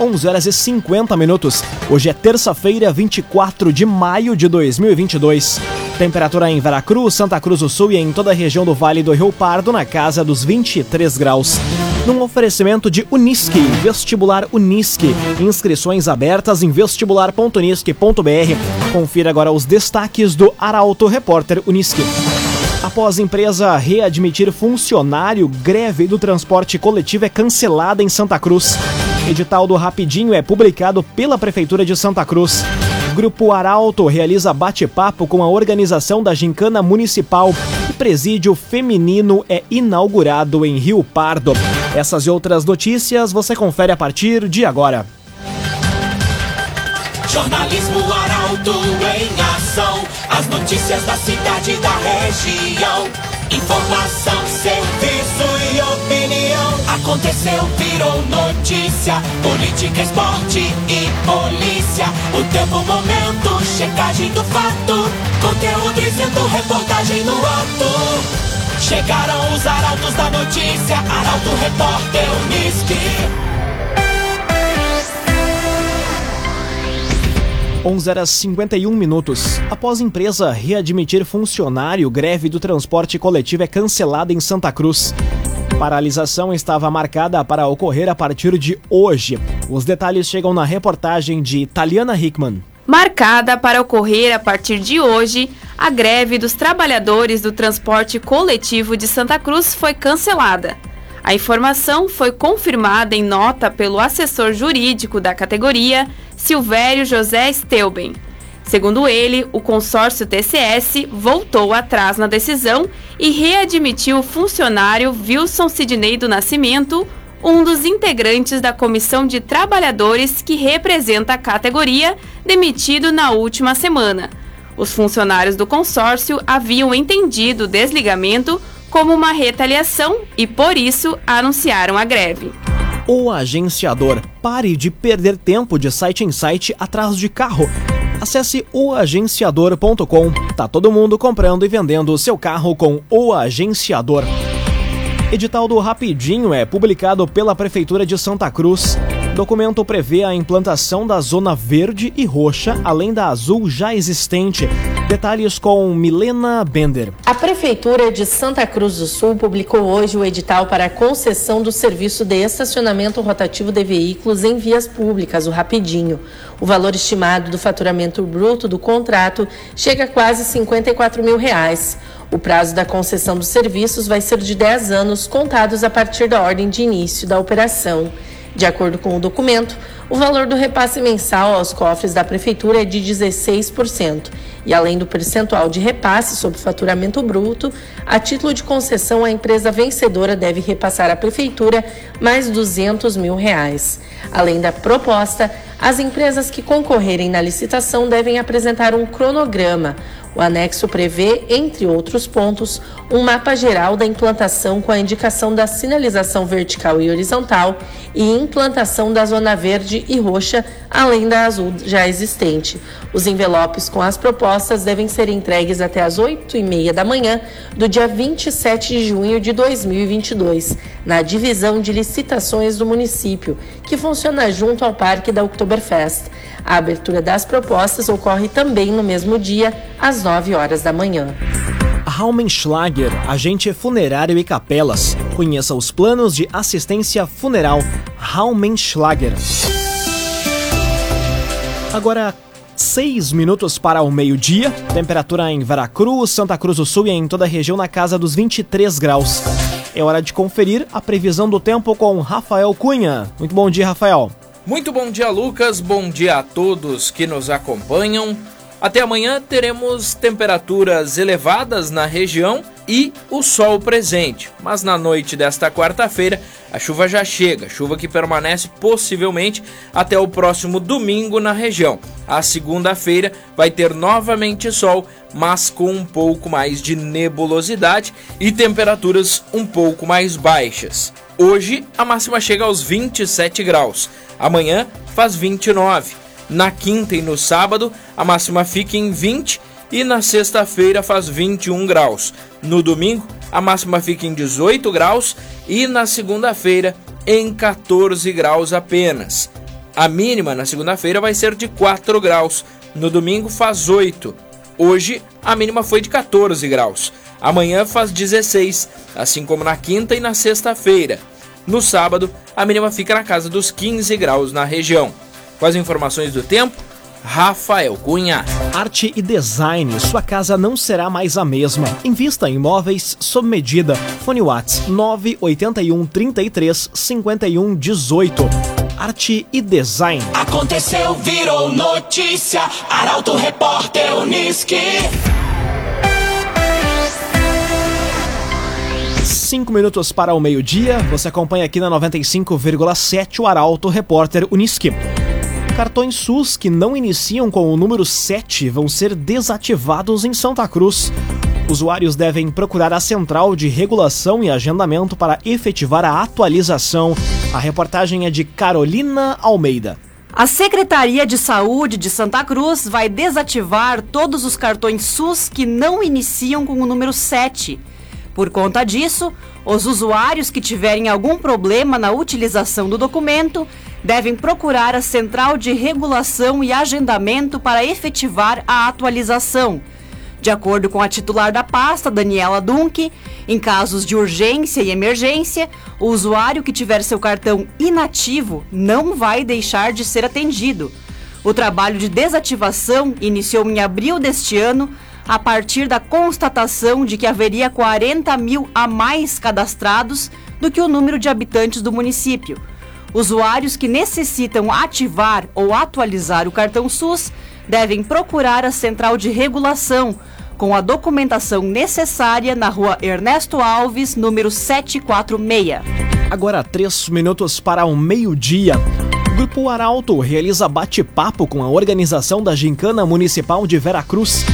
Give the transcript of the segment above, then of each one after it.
11 horas e 50 minutos. Hoje é terça-feira, 24 de maio de 2022. Temperatura em Veracruz, Santa Cruz do Sul e em toda a região do Vale do Rio Pardo na casa dos 23 graus. Num oferecimento de Unisque, vestibular Unisque. Inscrições abertas em vestibular.unisque.br. Confira agora os destaques do Arauto Repórter Unisque. Após empresa readmitir funcionário, greve do transporte coletivo é cancelada em Santa Cruz. Edital do Rapidinho é publicado pela Prefeitura de Santa Cruz. Grupo Arauto realiza bate-papo com a organização da Gincana Municipal e presídio feminino é inaugurado em Rio Pardo. Essas e outras notícias você confere a partir de agora. Jornalismo Arauto em ação. As notícias da cidade e da região. Informação, serviço e opinião. Aconteceu, virou notícia. Política, esporte e polícia. O tempo, momento, checagem do fato. Conteúdo dizendo, reportagem no ato. Chegaram os arautos da notícia. Arauto, repórter, Unisque. 11 horas 51 minutos. Após empresa readmitir funcionário, greve do transporte coletivo é cancelada em Santa Cruz. Paralisação estava marcada para ocorrer a partir de hoje. Os detalhes chegam na reportagem de Taliana Hickman. Marcada para ocorrer a partir de hoje, a greve dos trabalhadores do transporte coletivo de Santa Cruz foi cancelada. A informação foi confirmada em nota pelo assessor jurídico da categoria, Silvério José Steuben. Segundo ele, o consórcio TCS voltou atrás na decisão e readmitiu o funcionário Wilson Sidney do Nascimento, um dos integrantes da comissão de trabalhadores que representa a categoria, demitido na última semana. Os funcionários do consórcio haviam entendido o desligamento como uma retaliação e, por isso, anunciaram a greve. O agenciador. Pare de perder tempo de site em site atrás de carro. Acesse oagenciador.com. Tá todo mundo comprando e vendendo seu carro com o agenciador. Edital do Rapidinho é publicado pela Prefeitura de Santa Cruz. Documento prevê a implantação da zona verde e roxa, além da azul já existente. Detalhes com Milena Bender. A Prefeitura de Santa Cruz do Sul publicou hoje o edital para a concessão do serviço de estacionamento rotativo de veículos em vias públicas, o Rapidinho. O valor estimado do faturamento bruto do contrato chega a quase 54 mil reais. O prazo da concessão dos serviços vai ser de 10 anos, contados a partir da ordem de início da operação. De acordo com o documento, o valor do repasse mensal aos cofres da Prefeitura é de 16%. E além do percentual de repasse sobre faturamento bruto, a título de concessão, a empresa vencedora deve repassar à Prefeitura mais 200 mil reais. Além da proposta, as empresas que concorrerem na licitação devem apresentar um cronograma, o anexo prevê, entre outros pontos, um mapa geral da implantação com a indicação da sinalização vertical e horizontal e implantação da zona verde e roxa, além da azul já existente. Os envelopes com as propostas devem ser entregues até às 8h30 da manhã do dia 27 de junho de 2022, na divisão de licitações do município, que funciona junto ao Parque da Oktoberfest. A abertura das propostas ocorre também no mesmo dia, às 9 horas da manhã. Raumenschlager, agente funerário e capelas. Conheça os planos de assistência funeral Raumenschlager. Agora, seis minutos para o meio-dia. Temperatura em Veracruz, Santa Cruz do Sul e em toda a região na casa dos 23 graus. É hora de conferir a previsão do tempo com Rafael Cunha. Muito bom dia, Rafael. Muito bom dia, Lucas. Bom dia a todos que nos acompanham. Até amanhã teremos temperaturas elevadas na região e o sol presente. Mas na noite desta quarta-feira, a chuva já chega, chuva que permanece possivelmente até o próximo domingo na região. A segunda-feira vai ter novamente sol, mas com um pouco mais de nebulosidade e temperaturas um pouco mais baixas. Hoje a máxima chega aos 27 graus. Amanhã faz 29. Na quinta e no sábado, a máxima fica em 20 e na sexta-feira faz 21 graus. No domingo, a máxima fica em 18 graus e na segunda-feira em 14 graus apenas. A mínima na segunda-feira vai ser de 4 graus, no domingo faz 8. Hoje a mínima foi de 14 graus. Amanhã faz 16, assim como na quinta e na sexta-feira. No sábado, a mínima fica na casa dos 15 graus na região. Com as informações do tempo, Rafael Cunha. Arte e design, sua casa não será mais a mesma. Invista em imóveis sob medida. Fone Whats 981 33 51 18. Arte e design. Aconteceu, virou notícia. Arauto Repórter Uniski. Cinco minutos para o meio-dia. Você acompanha aqui na 95,7 o Arauto Repórter Uniski. Cartões SUS que não iniciam com o número 7 vão ser desativados em Santa Cruz. Usuários devem procurar a central de regulação e agendamento para efetivar a atualização. A reportagem é de Carolina Almeida. A Secretaria de Saúde de Santa Cruz vai desativar todos os cartões SUS que não iniciam com o número 7. Por conta disso, os usuários que tiverem algum problema na utilização do documento devem procurar a Central de Regulação e Agendamento para efetivar a atualização. De acordo com a titular da pasta, Daniela Dunk, em casos de urgência e emergência, o usuário que tiver seu cartão inativo não vai deixar de ser atendido. O trabalho de desativação iniciou em abril deste ano a partir da constatação de que haveria 40 mil a mais cadastrados do que o número de habitantes do município. Usuários que necessitam ativar ou atualizar o cartão SUS devem procurar a central de regulação com a documentação necessária na rua Ernesto Alves, número 746. Agora, três minutos para o meio-dia. O Grupo Arauto realiza bate-papo com a organização da Gincana Municipal de Veracruz.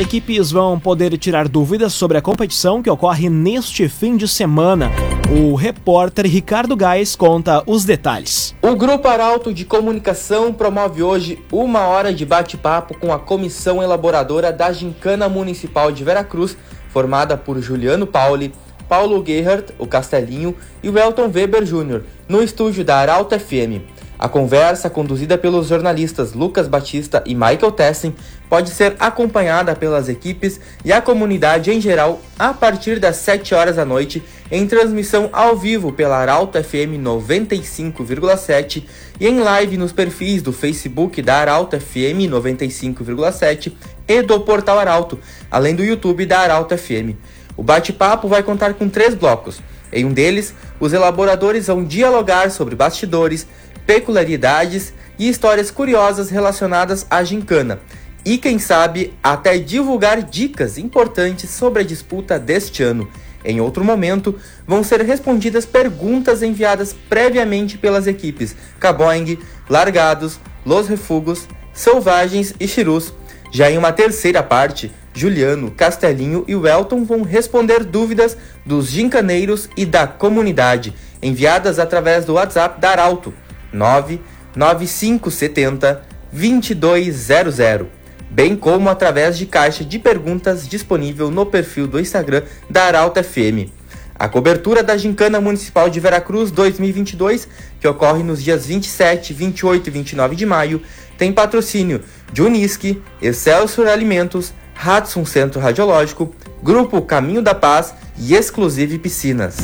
Equipes vão poder tirar dúvidas sobre a competição que ocorre neste fim de semana. O repórter Ricardo Gás conta os detalhes. O Grupo Arauto de Comunicação promove hoje uma hora de bate-papo com a comissão elaboradora da Gincana Municipal de Veracruz, formada por Juliano Pauli, Paulo Gerhardt, o Castelinho, e o Elton Weber Jr., no estúdio da Arauto FM. A conversa, conduzida pelos jornalistas Lucas Batista e Michael Tessen, pode ser acompanhada pelas equipes e a comunidade em geral a partir das 7 horas da noite, em transmissão ao vivo pela Arauto FM 95,7 e em live nos perfis do Facebook da Arauto FM 95,7 e do Portal Arauto, além do YouTube da Arauto FM. O bate-papo vai contar com três blocos. Em um deles, os elaboradores vão dialogar sobre bastidores, peculiaridades e histórias curiosas relacionadas à gincana. E quem sabe até divulgar dicas importantes sobre a disputa deste ano. Em outro momento, vão ser respondidas perguntas enviadas previamente pelas equipes Caboing, Largados, Los Refugos, Selvagens e Chirus. Já em uma terceira parte, Juliano, Castelinho e Welton vão responder dúvidas dos gincaneiros e da comunidade, enviadas através do WhatsApp da Arauto 99570 2200, bem como através de caixa de perguntas disponível no perfil do Instagram da Arauto FM. A cobertura da Gincana Municipal de Veracruz 2022, que ocorre nos dias 27, 28 e 29 de maio, tem patrocínio de Unisque, Excelsior Alimentos, Hudson Centro Radiológico, Grupo Caminho da Paz e Exclusive Piscinas.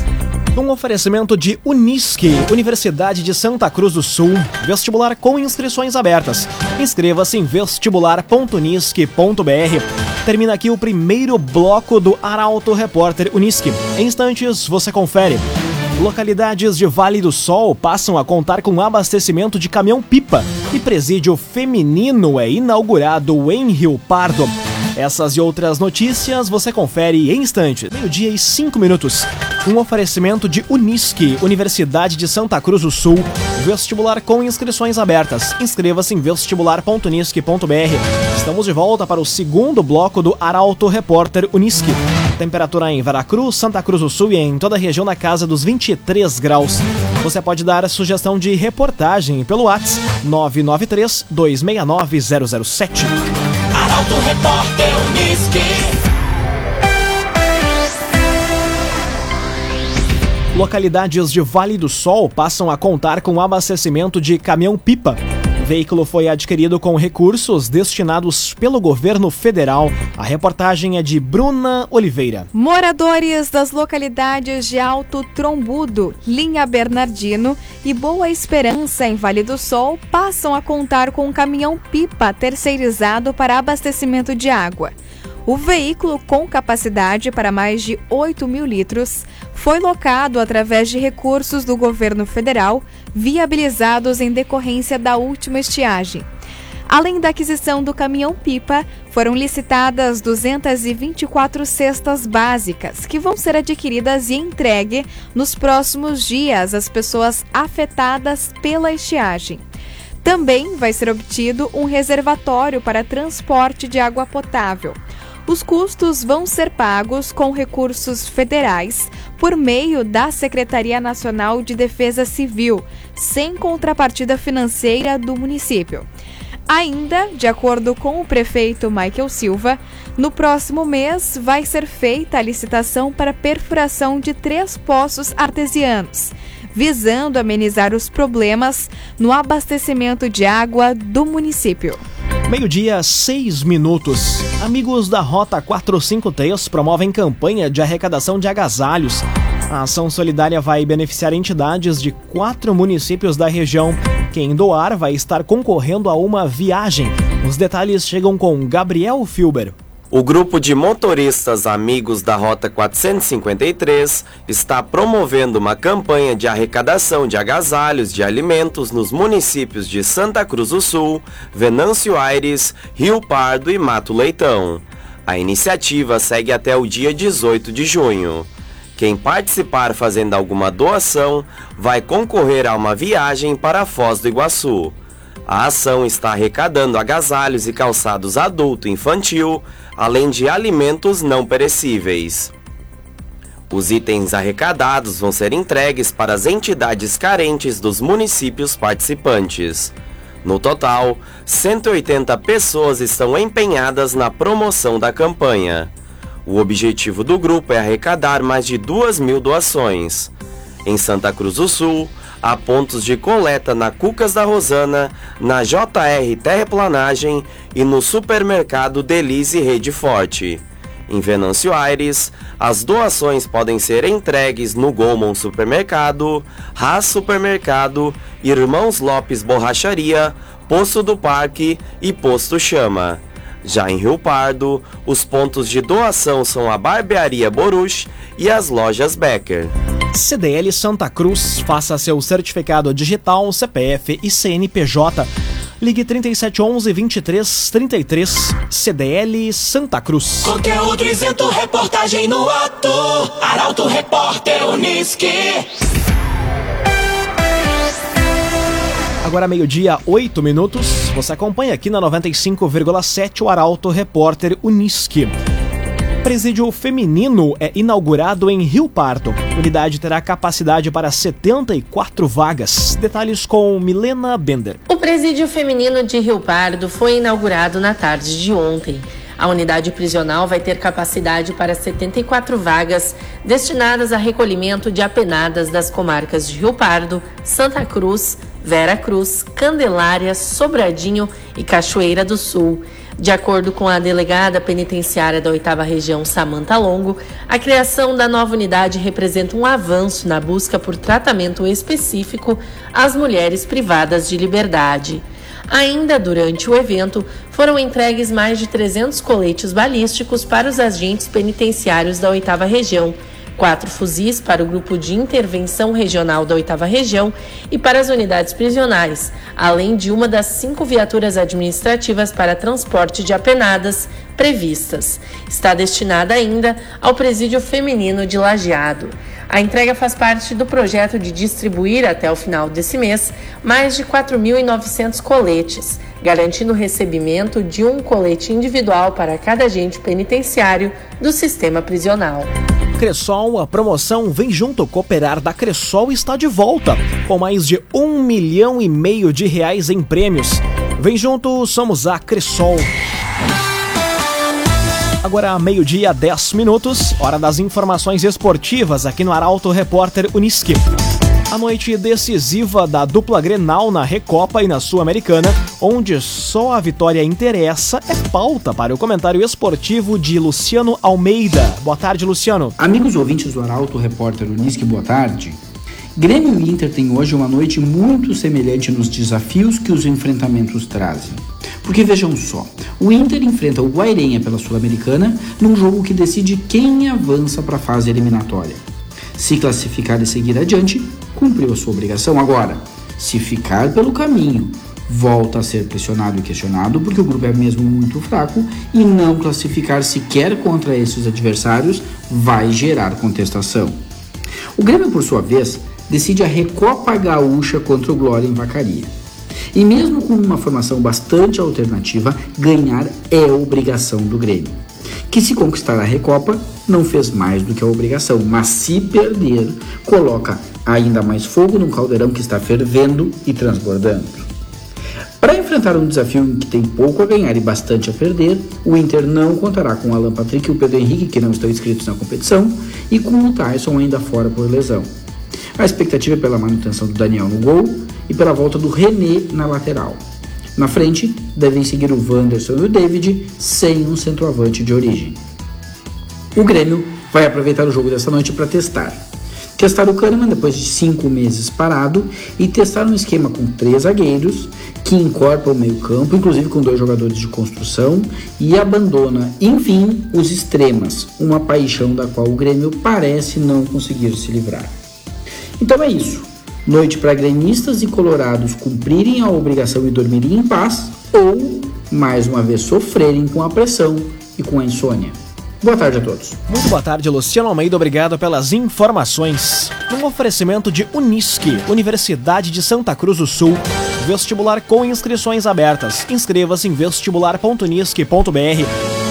Um oferecimento de Unisque, Universidade de Santa Cruz do Sul. Vestibular com inscrições abertas. Inscreva-se em vestibular.unisque.br. Termina aqui o primeiro bloco do Arauto Repórter Unisque. Em instantes, você confere. Localidades de Vale do Sol passam a contar com abastecimento de caminhão-pipa e presídio feminino é inaugurado em Rio Pardo. Essas e outras notícias você confere em instantes. Meio-dia e cinco minutos. Um oferecimento de Unisque, Universidade de Santa Cruz do Sul. Vestibular com inscrições abertas. Inscreva-se em vestibular.unisque.br. Estamos de volta para o segundo bloco do Arauto Repórter Unisque. Temperatura em Veracruz, Santa Cruz do Sul e em toda a região na casa dos 23 graus. Você pode dar a sugestão de reportagem pelo WhatsApp 993 269 007. Arauto Repórter Unisque. Localidades de Vale do Sol passam a contar com abastecimento de caminhão-pipa. O veículo foi adquirido com recursos destinados pelo governo federal. A reportagem é de Bruna Oliveira. Moradores das localidades de Alto Trombudo, Linha Bernardino e Boa Esperança, em Vale do Sol, passam a contar com um caminhão-pipa terceirizado para abastecimento de água. O veículo, com capacidade para mais de 8 mil litros, foi locado através de recursos do governo federal, viabilizados em decorrência da última estiagem. Além da aquisição do caminhão-pipa, foram licitadas 224 cestas básicas, que vão ser adquiridas e entregue nos próximos dias às pessoas afetadas pela estiagem. Também vai ser obtido um reservatório para transporte de água potável. Os custos vão ser pagos com recursos federais por meio da Secretaria Nacional de Defesa Civil, sem contrapartida financeira do município. Ainda, de acordo com o prefeito Michael Silva, no próximo mês vai ser feita a licitação para perfuração de três poços artesianos, visando amenizar os problemas no abastecimento de água do município. Meio-dia, seis minutos. Amigos da Rota 453 promovem campanha de arrecadação de agasalhos. A ação solidária vai beneficiar entidades de quatro municípios da região. Quem doar vai estar concorrendo a uma viagem. Os detalhes chegam com Gabriel Filber. O grupo de motoristas amigos da Rota 453 está promovendo uma campanha de arrecadação de agasalhos de alimentos nos municípios de Santa Cruz do Sul, Venâncio Aires, Rio Pardo e Mato Leitão. A iniciativa segue até o dia 18 de junho. Quem participar fazendo alguma doação vai concorrer a uma viagem para a Foz do Iguaçu. A ação está arrecadando agasalhos e calçados adulto e infantil, além de alimentos não perecíveis. Os itens arrecadados vão ser entregues para as entidades carentes dos municípios participantes. No total, 180 pessoas estão empenhadas na promoção da campanha. O objetivo do grupo é arrecadar mais de 2 mil doações. Em Santa Cruz do Sul, há pontos de coleta na Cucas da Rosana, na JR Terreplanagem e no supermercado Delize Rede Forte. Em Venâncio Aires, as doações podem ser entregues no Gomon Supermercado, Haas Supermercado, Irmãos Lopes Borracharia, Poço do Parque e Posto Chama. Já em Rio Pardo, os pontos de doação são a Barbearia Boruch e as lojas Becker. CDL Santa Cruz, faça seu certificado digital, CPF e CNPJ. Ligue 3711 2333 CDL Santa Cruz. Conteúdo isento, reportagem no ato. Arauto Repórter Uniski. Agora meio-dia, 8 minutos. Você acompanha aqui na 95,7 o Arauto Repórter Uniski. Presídio feminino é inaugurado em Rio Pardo. A unidade terá capacidade para 74 vagas. Detalhes com Milena Bender. O presídio feminino de Rio Pardo foi inaugurado na tarde de ontem. A unidade prisional vai ter capacidade para 74 vagas destinadas a recolhimento de apenadas das comarcas de Rio Pardo, Santa Cruz, Vera Cruz, Candelária, Sobradinho e Cachoeira do Sul. De acordo com a delegada penitenciária da 8 Região, Samanta Longo, a criação da nova unidade representa um avanço na busca por tratamento específico às mulheres privadas de liberdade. Ainda durante o evento, foram entregues mais de 300 coletes balísticos para os agentes penitenciários da 8 Região quatro fuzis para o Grupo de Intervenção Regional da 8 Região e para as unidades prisionais, além de uma das cinco viaturas administrativas para transporte de apenadas previstas. Está destinada ainda ao presídio feminino de Lajeado. A entrega faz parte do projeto de distribuir até o final desse mês mais de 4.900 coletes, garantindo o recebimento de um colete individual para cada agente penitenciário do sistema prisional. Cressol, a promoção Vem Junto Cooperar da Cressol está de volta, com mais de um milhão e meio de reais em prêmios. Vem junto, somos a Cressol. Agora, meio-dia, 10 minutos, hora das informações esportivas aqui no Arauto Repórter Uniski. A noite decisiva da dupla Grenal na Recopa e na Sul-Americana, onde só a vitória interessa, é pauta para o comentário esportivo de Luciano Almeida. Boa tarde, Luciano. Amigos ouvintes do Arauto Repórter Uniski, boa tarde. Grêmio e Inter têm hoje uma noite muito semelhante nos desafios que os enfrentamentos trazem. Porque vejam só, o Inter enfrenta o Guairenha pela Sul-Americana num jogo que decide quem avança para a fase eliminatória. Se classificar e seguir adiante, cumpriu a sua obrigação. Agora, se ficar pelo caminho, volta a ser pressionado e questionado porque o grupo é mesmo muito fraco e não classificar sequer contra esses adversários vai gerar contestação. O Grêmio, por sua vez, decide a Recopa Gaúcha contra o Glória em Vacaria. E mesmo com uma formação bastante alternativa, ganhar é obrigação do Grêmio. Que se conquistar a Recopa, não fez mais do que a obrigação, mas se perder, coloca ainda mais fogo num caldeirão que está fervendo e transbordando. Para enfrentar um desafio em que tem pouco a ganhar e bastante a perder, o Inter não contará com Alan Patrick e o Pedro Henrique, que não estão inscritos na competição, e com o Tyson ainda fora por lesão. A expectativa é pela manutenção do Daniel no gol e pela volta do René na lateral. Na frente, devem seguir o Wanderson e o David, sem um centroavante de origem. O Grêmio vai aproveitar o jogo dessa noite para testar. Testar o Kahneman depois de cinco meses parado e testar um esquema com três zagueiros que incorpora o meio-campo, inclusive com dois jogadores de construção, e abandona, enfim, os extremas, uma paixão da qual o Grêmio parece não conseguir se livrar. Então é isso. Noite para gremistas e colorados cumprirem a obrigação e dormirem em paz, ou, mais uma vez, sofrerem com a pressão e com a insônia. Boa tarde a todos. Muito boa tarde, Luciano Almeida. Obrigado pelas informações. Um oferecimento de Unisque, Universidade de Santa Cruz do Sul. Vestibular com inscrições abertas. Inscreva-se em vestibular.unisque.br.